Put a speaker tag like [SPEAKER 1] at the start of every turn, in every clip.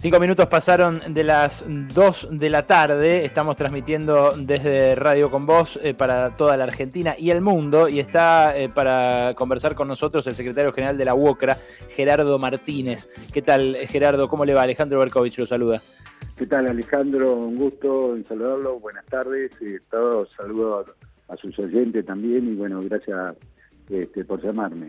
[SPEAKER 1] Cinco minutos pasaron de las dos de la tarde. Estamos transmitiendo desde Radio con Voz eh, para toda la Argentina y el mundo. Y está eh, para conversar con nosotros el secretario general de la UOCRA, Gerardo Martínez. ¿Qué tal, Gerardo? ¿Cómo le va? Alejandro Berkovich lo saluda.
[SPEAKER 2] ¿Qué tal, Alejandro? Un gusto en saludarlo. Buenas tardes. Eh, todos saludo a, sus oyentes también. Y bueno, gracias este, por llamarme.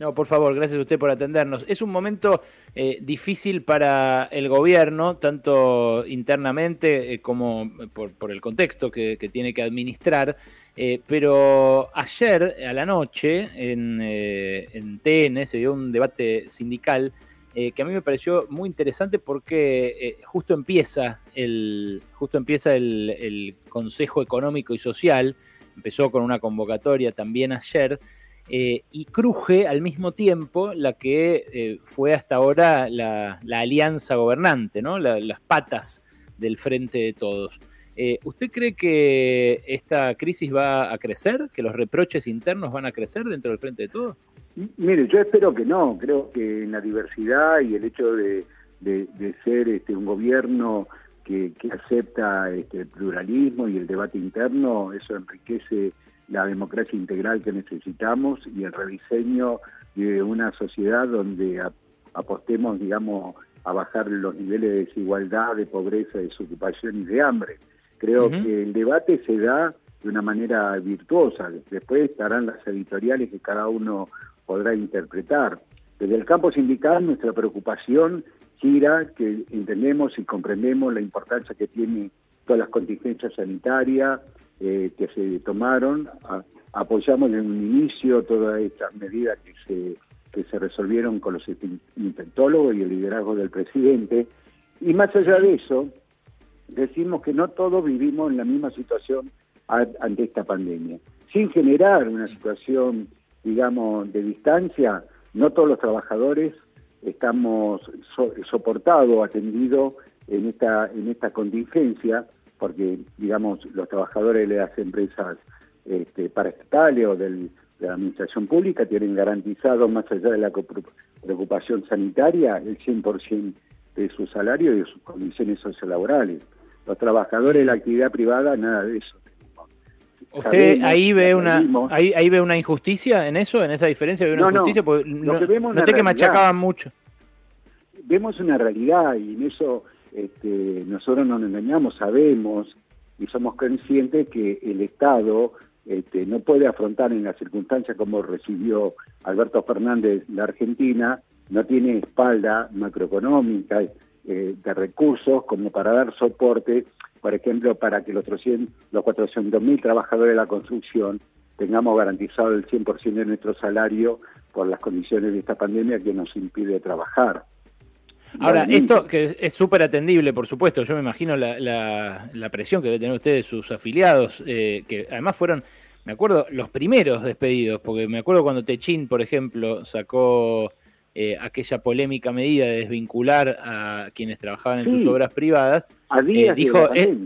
[SPEAKER 1] No, por favor, gracias a usted por atendernos. Es un momento eh, difícil para el gobierno, tanto internamente eh, como por, el contexto que, tiene que administrar, eh, pero ayer a la noche en, TN se dio un debate sindical que a mí me pareció muy interesante porque justo empieza, el, justo empieza el Consejo Económico y Social, empezó con una convocatoria también ayer, eh, y cruje al mismo tiempo la que eh, fue hasta ahora la, alianza gobernante, ¿no? las patas del frente de todos. Eh, ¿Usted cree que esta crisis va a crecer, que los reproches internos van a crecer dentro del frente de todos?
[SPEAKER 2] Mire, yo espero que no, creo que en la diversidad y el hecho de, ser este, un gobierno que, acepta este, el pluralismo y el debate interno, eso enriquece la democracia integral que necesitamos y el rediseño de una sociedad donde apostemos, digamos, a bajar los niveles de desigualdad, de pobreza, de desocupación y de hambre. Creo que el debate se da de una manera virtuosa. Después estarán las editoriales que cada uno podrá interpretar. Desde el campo sindical nuestra preocupación gira que entendemos y comprendemos la importancia que tiene todas las contingencias sanitarias, eh, que se tomaron. apoyamos en un inicio todas estas medidas que se, que se resolvieron con los infectólogos y el liderazgo del presidente. Y más allá de eso, decimos que no todos vivimos en la misma situación ante esta pandemia. Sin generar una situación, digamos, de distancia, no todos los trabajadores estamos soportados, atendidos en esta, en esta contingencia porque, digamos, los trabajadores de las empresas este, paraestatales o de la administración pública tienen garantizado, más allá de la preocupación sanitaria, el 100% de su salario y de sus condiciones sociolaborales. Los trabajadores de la actividad privada, nada de eso.
[SPEAKER 1] ¿Usted ahí ve una ahí, ahí, ve una injusticia en eso, en esa diferencia? ¿Ve una injusticia? No, no, noté que machacaban mucho.
[SPEAKER 2] Vemos una realidad y en eso este, nosotros no nos engañamos, sabemos y somos conscientes que el Estado este, no puede afrontar en las circunstancias como recibió Alberto Fernández la Argentina, no tiene espalda macroeconómica eh, de recursos como para dar soporte, por ejemplo, para que los, 300, los 400.000 trabajadores de la construcción tengamos garantizado el 100% de nuestro salario por las condiciones de esta pandemia que nos impide trabajar.
[SPEAKER 1] Ahora, esto que es súper atendible, por supuesto, yo me imagino la, la, presión que debe tener ustedes, sus afiliados, eh, que además fueron, me acuerdo, los primeros despedidos, porque me acuerdo cuando Techín, por ejemplo, sacó eh, aquella polémica medida de desvincular a quienes trabajaban en sus obras privadas,
[SPEAKER 2] a días dijo, de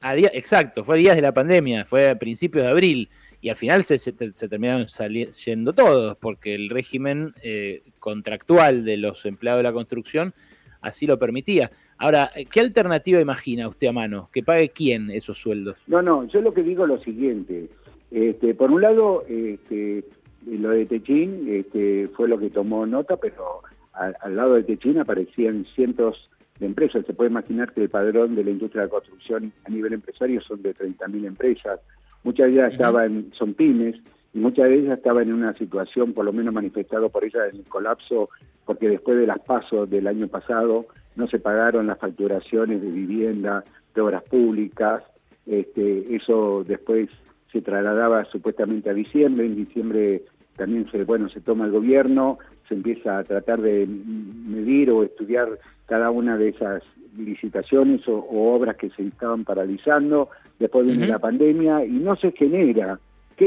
[SPEAKER 1] a día, exacto, fue a días de la pandemia, fue a principios de abril y al final se, terminaron saliendo todos, porque el régimen eh, contractual de los empleados de la construcción así lo permitía. Ahora, ¿qué alternativa imagina usted a mano? ¿Que pague quién esos sueldos?
[SPEAKER 2] No, no, yo lo que digo es lo siguiente. Este, por un lado, este, lo de Techín este, fue lo que tomó nota, pero al, lado de Techín aparecían cientos de empresas. Se puede imaginar que el padrón de la industria de la construcción a nivel empresario son de 30.000 empresas. Muchas de ellas estaban, son pymes, y muchas de ellas estaban en una situación, por lo menos manifestado por ellas, en el colapso, porque después de las pasos del año pasado no se pagaron las facturaciones de vivienda, de obras públicas, este, eso después se trasladaba supuestamente a diciembre, en diciembre también se, bueno, se toma el gobierno, se empieza a tratar de medir o estudiar cada una de esas licitaciones o, obras que se estaban paralizando, después viene la pandemia y no se genera. ¿Qué,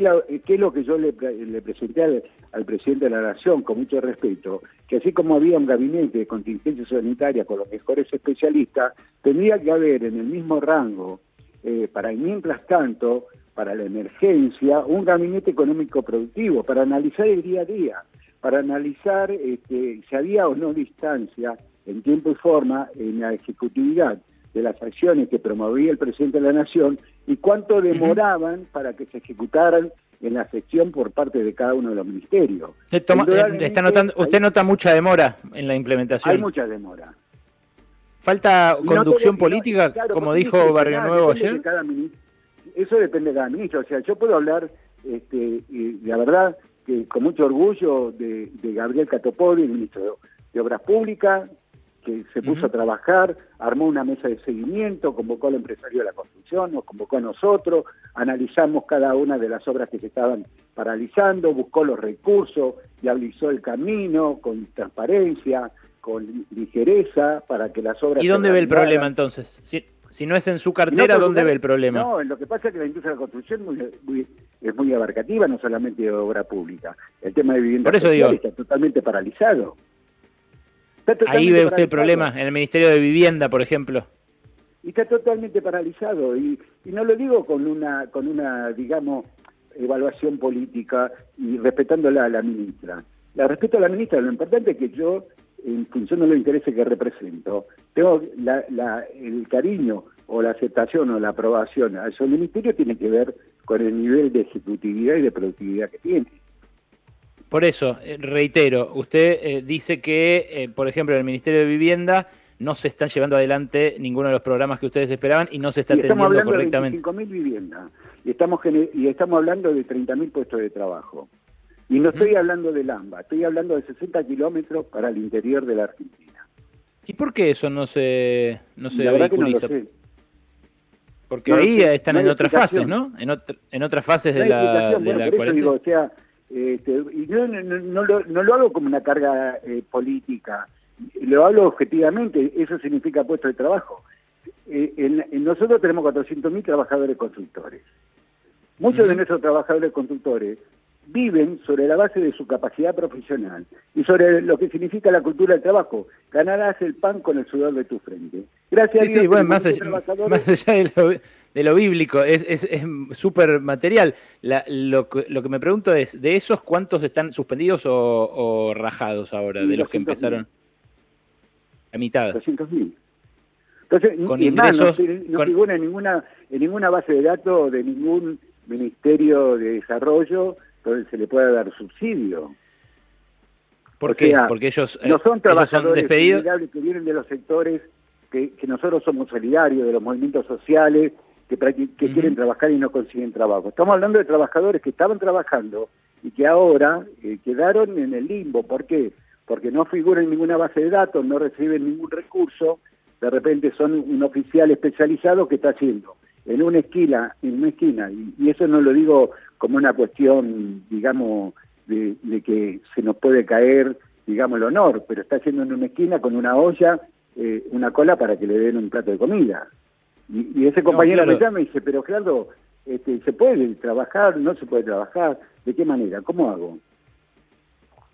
[SPEAKER 2] es lo que yo le, presenté al, presidente de la Nación, con mucho respeto? Que así como había un gabinete de contingencia sanitaria con los mejores especialistas, tendría que haber en el mismo rango, eh, para mientras tanto, para la emergencia, un gabinete económico productivo, para analizar el día a día, para analizar este, si había o no distancia en tiempo y forma en la ejecutividad de las acciones que promovía el presidente de la Nación y cuánto demoraban para que se ejecutaran en la sección por parte de cada uno de los ministerios.
[SPEAKER 1] Eh, está notando, usted nota mucha demora en la implementación.
[SPEAKER 2] Hay mucha demora.
[SPEAKER 1] ¿Falta conducción política, como dijo Barrio Nuevo ayer?
[SPEAKER 2] Eso depende de cada ministro. O sea, yo puedo hablar, este, y la verdad, que con mucho orgullo de, Gabriel Catopodi, el ministro de Obras Públicas, que se puso a trabajar, armó una mesa de seguimiento, convocó al empresario de la construcción, nos convocó a nosotros, analizamos cada una de las obras que se estaban paralizando, buscó los recursos, viabilizó el camino con transparencia, con ligereza, para que las obras...
[SPEAKER 1] ¿Y dónde ve el problema entonces? Si, si no es en su cartera, ¿dónde ve el problema?
[SPEAKER 2] No, lo que pasa es que la industria de la construcción es muy, abarcativa, no solamente de obra pública. El tema de vivienda
[SPEAKER 1] Por eso digo,
[SPEAKER 2] está totalmente paralizado.
[SPEAKER 1] Ahí ve usted el problema, en el Ministerio de Vivienda, por ejemplo.
[SPEAKER 2] Y está totalmente paralizado. Y, no lo digo con una, con una, digamos, evaluación política y respetándola a la ministra. La respeto a la ministra, lo importante es que yo, en función de los intereses que represento, tengo el cariño o la aceptación o la aprobación a ese ministerio tiene que ver con el nivel de ejecutividad y de productividad que tiene.
[SPEAKER 1] Por eso, eh, reitero, usted eh, dice que, eh, por ejemplo, en el Ministerio de Vivienda no se están llevando adelante ninguno de los programas que ustedes esperaban y no se está atendiendo
[SPEAKER 2] estamos hablando
[SPEAKER 1] correctamente.
[SPEAKER 2] De 25.000 viviendas y estamos, y estamos hablando de 30.000 puestos de trabajo. Y no estoy hablando de Lamba, estoy hablando de 60 kilómetros para el interior de la Argentina.
[SPEAKER 1] ¿Y por qué eso no se, no se vehiculiza? Porque ahí están en otras fases, ¿no? En, en otras fases de la, de la
[SPEAKER 2] cuarentena. o sea, este, y yo no, lo, hago como una carga eh, política, lo hablo objetivamente, eso significa puesto de trabajo. Eh, en, nosotros tenemos 400.000 trabajadores constructores. Muchos de nuestros trabajadores constructores viven sobre la base de su capacidad profesional y sobre lo que significa la cultura del trabajo. Ganarás el pan con el sudor de tu frente. Gracias a Dios.
[SPEAKER 1] Sí, bueno, más allá, de, lo, bíblico, es súper material. lo, que me pregunto es, ¿de esos cuántos están suspendidos o, rajados ahora, de los que empezaron? A mitad.
[SPEAKER 2] 200.000. Entonces, con ingresos, no, figura en ninguna, en ninguna base de datos de ningún ministerio de desarrollo se le pueda dar subsidio.
[SPEAKER 1] ¿Por qué? Porque ellos
[SPEAKER 2] no son trabajadores son que vienen de los sectores que, nosotros somos solidarios, de los movimientos sociales, que, que quieren trabajar y no consiguen trabajo. Estamos hablando de trabajadores que estaban trabajando y que ahora eh, quedaron en el limbo. ¿Por qué? Porque no figuran en ninguna base de datos, no reciben ningún recurso, de repente son un oficial especializado que está haciendo en una esquina, en una esquina, y, eso no lo digo como una cuestión, digamos, de, que se nos puede caer, digamos, el honor, pero está haciendo en una esquina con una olla, eh, una cola para que le den un plato de comida. Y, ese compañero me llama y dice, pero Gerardo, este, ¿se puede trabajar? ¿No se puede trabajar? ¿De qué manera? ¿Cómo hago?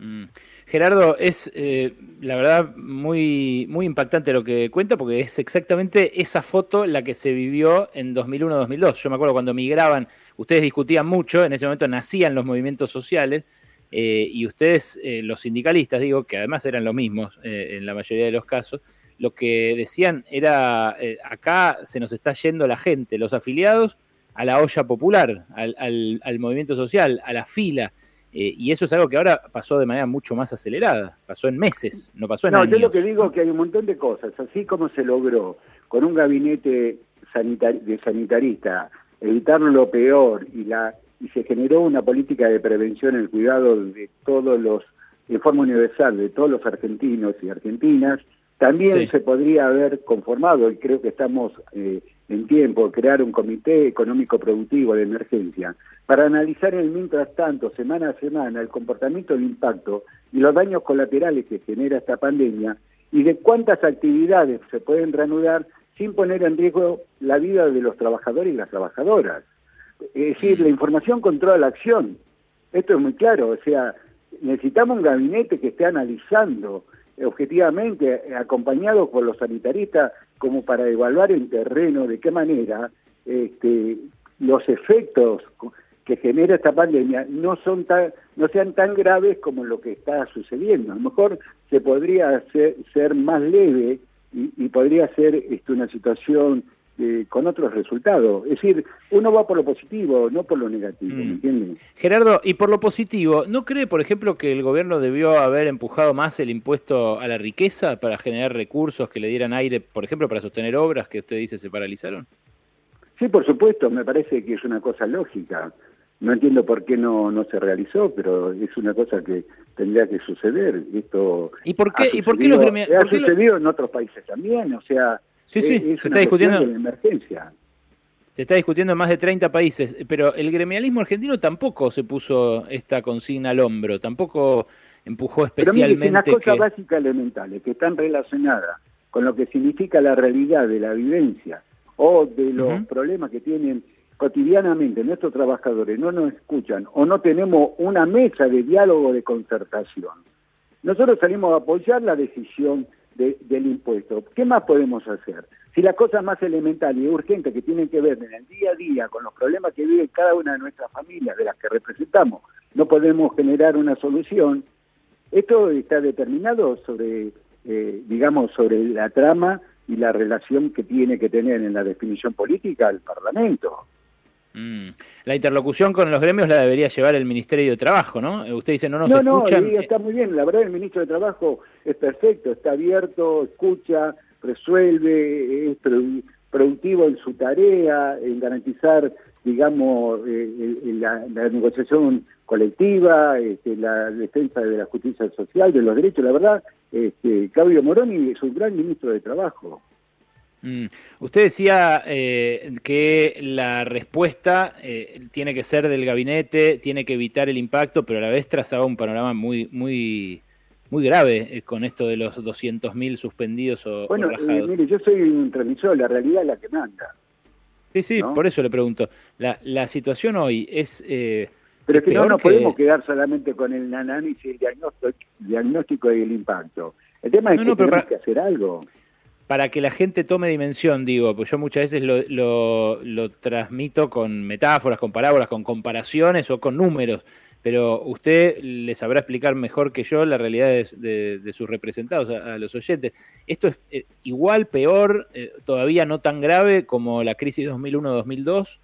[SPEAKER 1] Mm. Gerardo, es eh, la verdad muy, muy impactante lo que cuenta porque es exactamente esa foto la que se vivió en 2001-2002. Yo me acuerdo cuando migraban, ustedes discutían mucho, en ese momento nacían los movimientos sociales eh, y ustedes, eh, los sindicalistas, digo, que además eran los mismos en la mayoría de los casos, lo que decían era, acá se nos está yendo la gente, los afiliados a la olla popular, al movimiento social, a la fila. Eh, y eso es algo que ahora pasó de manera mucho más acelerada, pasó en meses, no pasó en años.
[SPEAKER 2] No, yo lo que digo es que hay un montón de cosas, así como se logró con un gabinete de sanitarista evitar lo peor y la y se generó una política de prevención, el cuidado de todos los, de forma universal, de todos los argentinos y argentinas, también se podría haber conformado, y creo que estamos eh, en tiempo, crear un comité económico productivo de emergencia para analizar en el mientras tanto, semana a semana, el comportamiento, el impacto y los daños colaterales que genera esta pandemia y de cuántas actividades se pueden reanudar sin poner en riesgo la vida de los trabajadores y las trabajadoras. Es decir, la información controla la acción. Esto es muy claro, o sea, necesitamos un gabinete que esté analizando objetivamente, acompañado por los sanitaristas, como para evaluar en terreno de qué manera este, los efectos que genera esta pandemia no son tan, no sean tan graves como lo que está sucediendo. A lo mejor se podría hacer, ser más leve y, podría ser este, una situación eh, con otros resultados. Es decir, uno va por lo positivo, no por lo negativo, ¿me mm. entiendes?
[SPEAKER 1] Gerardo, y por lo positivo, ¿no cree, por ejemplo, que el gobierno debió haber empujado más el impuesto a la riqueza para generar recursos que le dieran aire, por ejemplo, para sostener obras que usted dice se paralizaron?
[SPEAKER 2] Sí, por supuesto, me parece que es una cosa lógica. No entiendo por qué no, no se realizó, pero es una cosa que tendría que suceder. Esto
[SPEAKER 1] ¿Y por qué, ¿y por qué los
[SPEAKER 2] Ha sucedido en otros países también, o sea,
[SPEAKER 1] Sí, sí, se está discutiendo. en emergencia. Se está discutiendo en más de 30 países, pero el gremialismo argentino tampoco se puso esta consigna al hombro, tampoco empujó especialmente.
[SPEAKER 2] Pero mire, cosas básicas elementales que están relacionadas con lo que significa la realidad de la vivencia o de los problemas que tienen cotidianamente nuestros trabajadores, no nos escuchan o no tenemos una mesa de diálogo de concertación. Nosotros salimos a apoyar la decisión del impuesto. ¿Qué más podemos hacer? Si las cosas más elementales y urgentes que tienen que ver en el día a día con los problemas que vive cada una de nuestras familias, de las que representamos, no podemos generar una solución, esto está determinado sobre, eh, digamos, sobre la trama y la relación que tiene que tener en la definición política el Parlamento.
[SPEAKER 1] Mm. La interlocución con los gremios la debería llevar el Ministerio de Trabajo, ¿no? Usted dice, no nos no, escuchan.
[SPEAKER 2] No, está muy bien. La verdad, el Ministro de Trabajo es perfecto, está abierto, escucha, resuelve, es productivo en su tarea, en garantizar, digamos, eh, la, negociación colectiva, este, la defensa de la justicia social, de los derechos. La verdad, este, Claudio Moroni es un gran ministro de Trabajo.
[SPEAKER 1] Mm. Usted decía eh, que la respuesta eh, tiene que ser del gabinete, tiene que evitar el impacto, pero a la vez trazaba un panorama muy, muy, muy grave eh, con esto de los 200.000 suspendidos o
[SPEAKER 2] Bueno, mire, yo soy un transmisor, la realidad es la que manda.
[SPEAKER 1] Sí, sí, por eso le pregunto. La, la situación hoy es...
[SPEAKER 2] pero es que no nos podemos quedar solamente con el análisis, el diagnóstico, diagnóstico y el impacto. El tema es que tenemos que hacer algo
[SPEAKER 1] para que la gente tome dimensión, digo, pues yo muchas veces lo, lo, transmito con metáforas, con parábolas, con comparaciones o con números, pero usted les sabrá explicar mejor que yo la realidad de, sus representados, a, los oyentes. ¿Esto es eh, igual, peor, eh, todavía no tan grave como la crisis 2001-2002?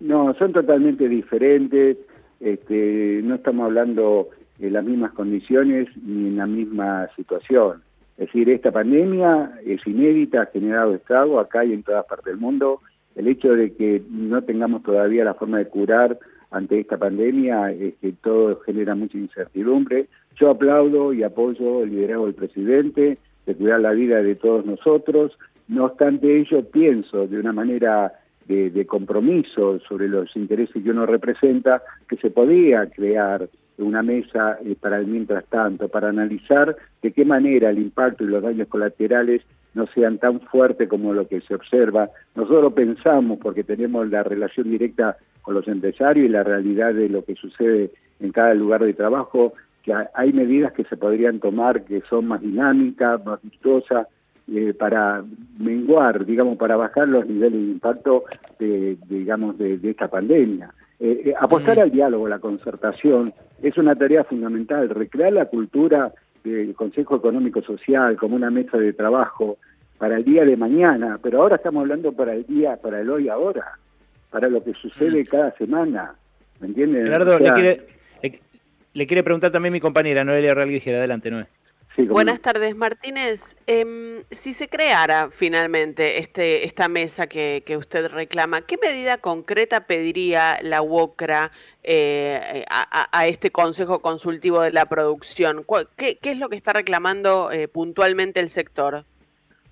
[SPEAKER 2] No, son totalmente diferentes, este, no estamos hablando de las mismas condiciones ni en la misma situación. Es decir, esta pandemia es inédita, ha generado estrago acá y en todas partes del mundo. El hecho de que no tengamos todavía la forma de curar ante esta pandemia es que todo genera mucha incertidumbre. Yo aplaudo y apoyo el liderazgo del presidente de cuidar la vida de todos nosotros. No obstante ello, pienso de una manera de, de compromiso sobre los intereses que uno representa que se podía crear una mesa eh, para el mientras tanto, para analizar de qué manera el impacto y los daños colaterales no sean tan fuertes como lo que se observa. Nosotros pensamos, porque tenemos la relación directa con los empresarios y la realidad de lo que sucede en cada lugar de trabajo, que hay medidas que se podrían tomar que son más dinámicas, más virtuosas, eh, para menguar, digamos, para bajar los niveles de impacto, de, digamos, de esta pandemia. Eh, eh, apostar mm. al diálogo, la concertación, es una tarea fundamental. Recrear la cultura del Consejo Económico Social como una mesa de trabajo para el día de mañana, pero ahora estamos hablando para el día, para el hoy ahora, para lo que sucede mm. cada semana. ¿Me entienden?
[SPEAKER 1] Le, quiere, le, quiere preguntar también mi compañera Noelia Realguijera. Adelante,
[SPEAKER 3] Buenas tardes, Martínez. Em, si se creara finalmente este, esta mesa que, usted reclama, ¿qué medida concreta pediría la UOCRA eh, a, este Consejo Consultivo de la Producción? ¿Qué, es lo que está reclamando eh, puntualmente el sector?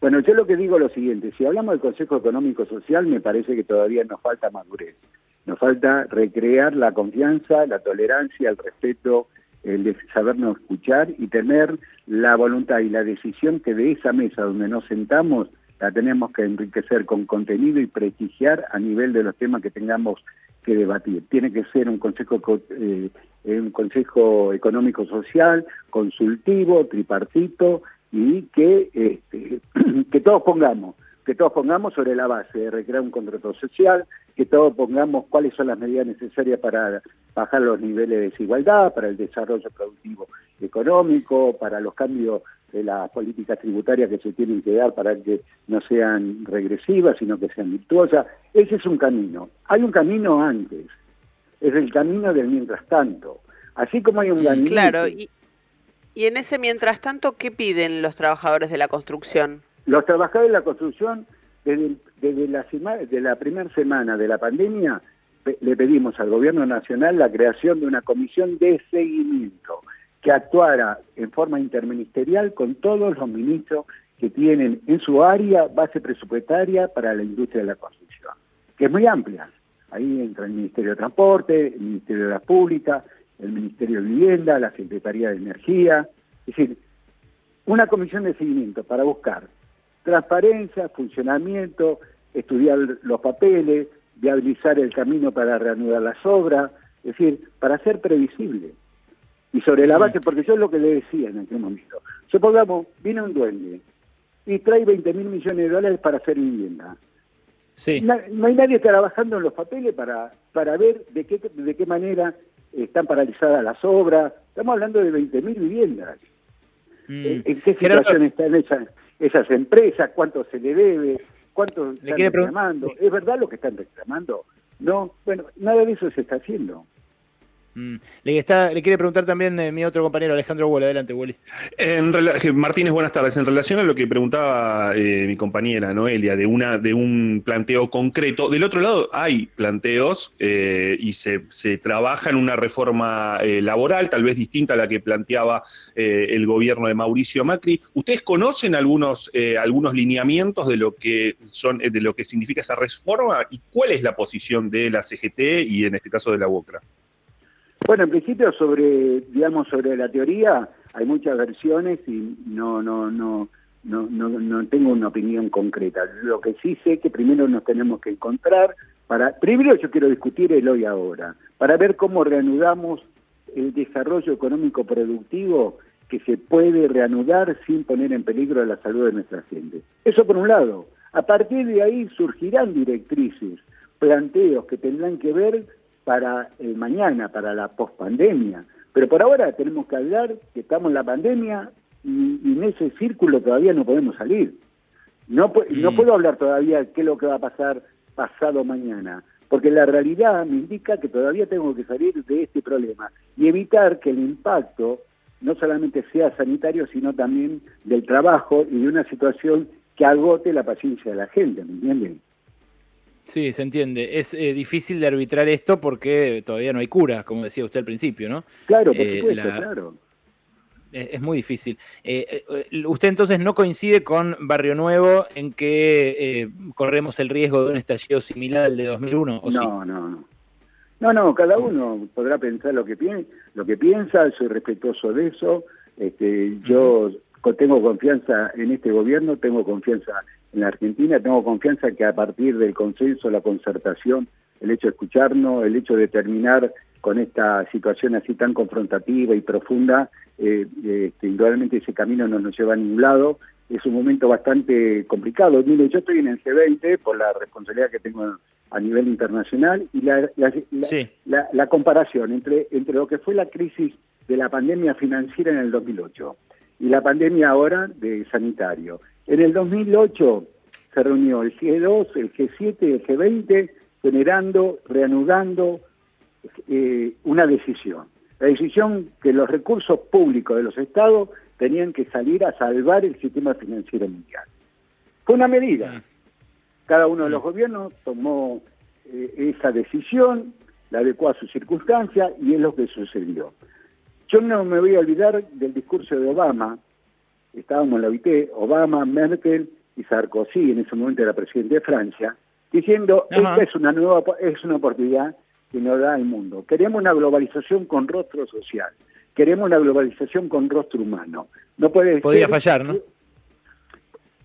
[SPEAKER 2] Bueno, yo lo que digo es lo siguiente, si hablamos del Consejo Económico Social, me parece que todavía nos falta madurez. Nos falta recrear la confianza, la tolerancia, el respeto el de sabernos escuchar y tener la voluntad y la decisión que de esa mesa donde nos sentamos la tenemos que enriquecer con contenido y prestigiar a nivel de los temas que tengamos que debatir. Tiene que ser un consejo eh, un consejo económico social, consultivo, tripartito y que este, que todos pongamos que todos pongamos sobre la base de recrear un contrato social, que todos pongamos cuáles son las medidas necesarias para bajar los niveles de desigualdad, para el desarrollo productivo económico, para los cambios de las políticas tributarias que se tienen que dar para que no sean regresivas, sino que sean virtuosas. Ese es un camino. Hay un camino antes, es el camino del mientras tanto. Así como hay un mm, camino...
[SPEAKER 3] Claro, y, y en ese mientras tanto, ¿qué piden los trabajadores de la construcción?
[SPEAKER 2] Los trabajadores de la construcción, desde, la, primera semana de la pandemia, le pedimos al gobierno nacional la creación de una comisión de seguimiento que actuara en forma interministerial con todos los ministros que tienen en su área base presupuestaria para la industria de la construcción, que es muy amplia. Ahí entra el Ministerio de Transporte, el Ministerio de la Pública, el Ministerio de Vivienda, la Secretaría de Energía. Es decir, una comisión de seguimiento para buscar transparencia, funcionamiento, estudiar los papeles, viabilizar el camino para reanudar las obras, es decir, para ser previsible. Y sobre la base, porque yo es lo que le decía en aquel momento, supongamos, viene un duende y trae 20 mil millones de dólares para hacer vivienda. Sí. No, hay nadie trabajando en los papeles para, para ver de qué, de qué manera están paralizadas las obras. Estamos hablando de 20 mil viviendas. Mm. ¿En qué situación están esas, esas empresas? ¿Cuánto se le debe? ¿Cuánto están reclamando? ¿Es verdad lo que están reclamando? No, bueno, nada de eso se está haciendo.
[SPEAKER 1] Mm. Le, está, le quiere preguntar también eh, mi otro compañero Alejandro Wall. Adelante, Wally.
[SPEAKER 4] Martínez, buenas tardes. En relación a lo que preguntaba eh, mi compañera Noelia, de, una, de un planteo concreto, del otro lado hay planteos eh, y se, se, trabaja en una reforma laboral, tal vez distinta a la que planteaba el gobierno de Mauricio Macri. ¿Ustedes conocen algunos, algunos lineamientos de lo, que son, de lo que significa esa reforma y cuál es la posición de la CGT y en este caso de la UOCRA?
[SPEAKER 2] Bueno, en principio sobre, digamos, sobre la teoría hay muchas versiones y no, no, no, no, no, no tengo una opinión concreta. Lo que sí sé que primero nos tenemos que encontrar para, primero yo quiero discutir el hoy ahora, para ver cómo reanudamos el desarrollo económico productivo que se puede reanudar sin poner en peligro la salud de nuestra gente. Eso por un lado. A partir de ahí surgirán directrices, planteos que tendrán que ver para el mañana, para la pospandemia. Pero por ahora tenemos que hablar que estamos en la pandemia y, en ese círculo todavía no podemos salir. No, no mm. puedo hablar todavía qué es lo que va a pasar pasado mañana, porque la realidad me indica que todavía tengo que salir de este problema y evitar que el impacto no solamente sea sanitario, sino también del trabajo y de una situación que agote la paciencia de la gente, ¿me entienden?
[SPEAKER 1] Sí, se entiende. Es eh, difícil de arbitrar esto porque todavía no hay cura, como decía usted al principio, ¿no?
[SPEAKER 2] Claro, por eh, supuesto, claro.
[SPEAKER 1] Es, muy difícil. Eh, usted entonces no coincide con Barrio Nuevo en que corremos el riesgo de un estallido similar al de 2001, ¿o
[SPEAKER 2] no, no, no. No, no, cada uno podrá pensar lo que, piensa, lo que piensa, soy respetuoso de eso. Este, yo tengo confianza en este gobierno, tengo confianza en la Argentina. Tengo confianza que a partir del consenso, la concertación, el hecho de escucharnos, el hecho de terminar con esta situación así tan confrontativa y profunda, eh, este, indudablemente ese camino no nos lleva a ningún lado. Es un momento bastante complicado. Mire, yo estoy en el G20 por la responsabilidad que tengo a nivel internacional y la, la, la, comparación entre, entre lo que fue la crisis de la pandemia financiera en el 2008 y la pandemia ahora de sanitario en el 2008 se reunió el G2, el G7 y el G20 generando, reanudando eh, una decisión. La decisión que los recursos públicos de los estados tenían que salir a salvar el sistema financiero mundial. Fue una medida. Mm. Cada uno de los mm. gobiernos tomó eh, esa decisión, la adecuó a su circunstancia y es lo que sucedió. Yo no me voy a olvidar del discurso de Obama estábamos en la OIT, Obama, Merkel y Sarkozy, en ese momento era presidente de Francia, diciendo, esta es una nueva, es una oportunidad que nos da el mundo. Queremos una globalización con rostro social, queremos una globalización con rostro humano. No puede
[SPEAKER 1] Podría fallar, ¿no?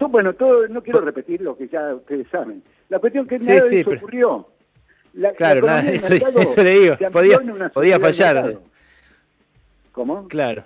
[SPEAKER 2] bueno, todo, no quiero repetir lo que ya ustedes saben. La cuestión que nada de eso ocurrió.
[SPEAKER 1] claro, nada, eso, le digo, podía, podía fallar.
[SPEAKER 2] ¿Cómo?
[SPEAKER 1] Claro.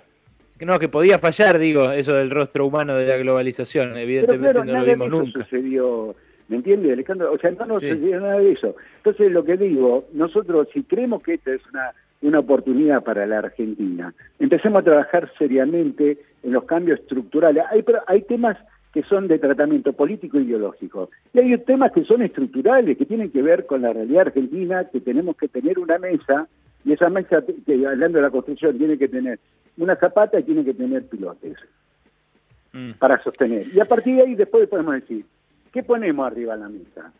[SPEAKER 1] No, que podía fallar, digo, eso del rostro humano de la globalización. Evidentemente no lo vimos nunca.
[SPEAKER 2] sucedió, ¿me entiendes, Alejandro? O sea, no nos sucedió nada de eso. Entonces, lo que digo, nosotros, si creemos que esta es una, una oportunidad para la Argentina, empecemos a trabajar seriamente en los cambios estructurales. Hay, hay temas que son de tratamiento político e ideológico. Y hay temas que son estructurales, que tienen que ver con la realidad argentina, que tenemos que tener una mesa, y esa mesa, que hablando de la construcción, tiene que tener una zapata tiene que tener pilotes mm. para sostener. Y a partir de ahí después podemos decir, ¿qué ponemos arriba de la mesa?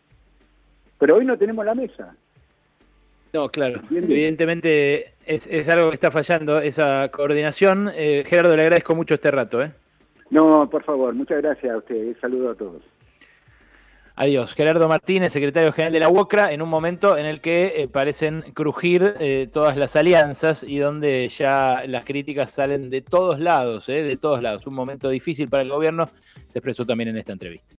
[SPEAKER 2] Pero hoy no tenemos la mesa.
[SPEAKER 1] No, claro. Evidentemente es, algo que está fallando esa coordinación. Eh, Gerardo, le agradezco mucho este rato. ¿eh?
[SPEAKER 2] No, por favor, muchas gracias a ustedes. Saludo a todos.
[SPEAKER 1] Adiós. Gerardo Martínez, secretario general de la UOCRA, en un momento en el que eh, parecen crujir eh, todas las alianzas y donde ya las críticas salen de todos lados, eh, de todos lados. Un momento difícil para el gobierno, se expresó también en esta entrevista.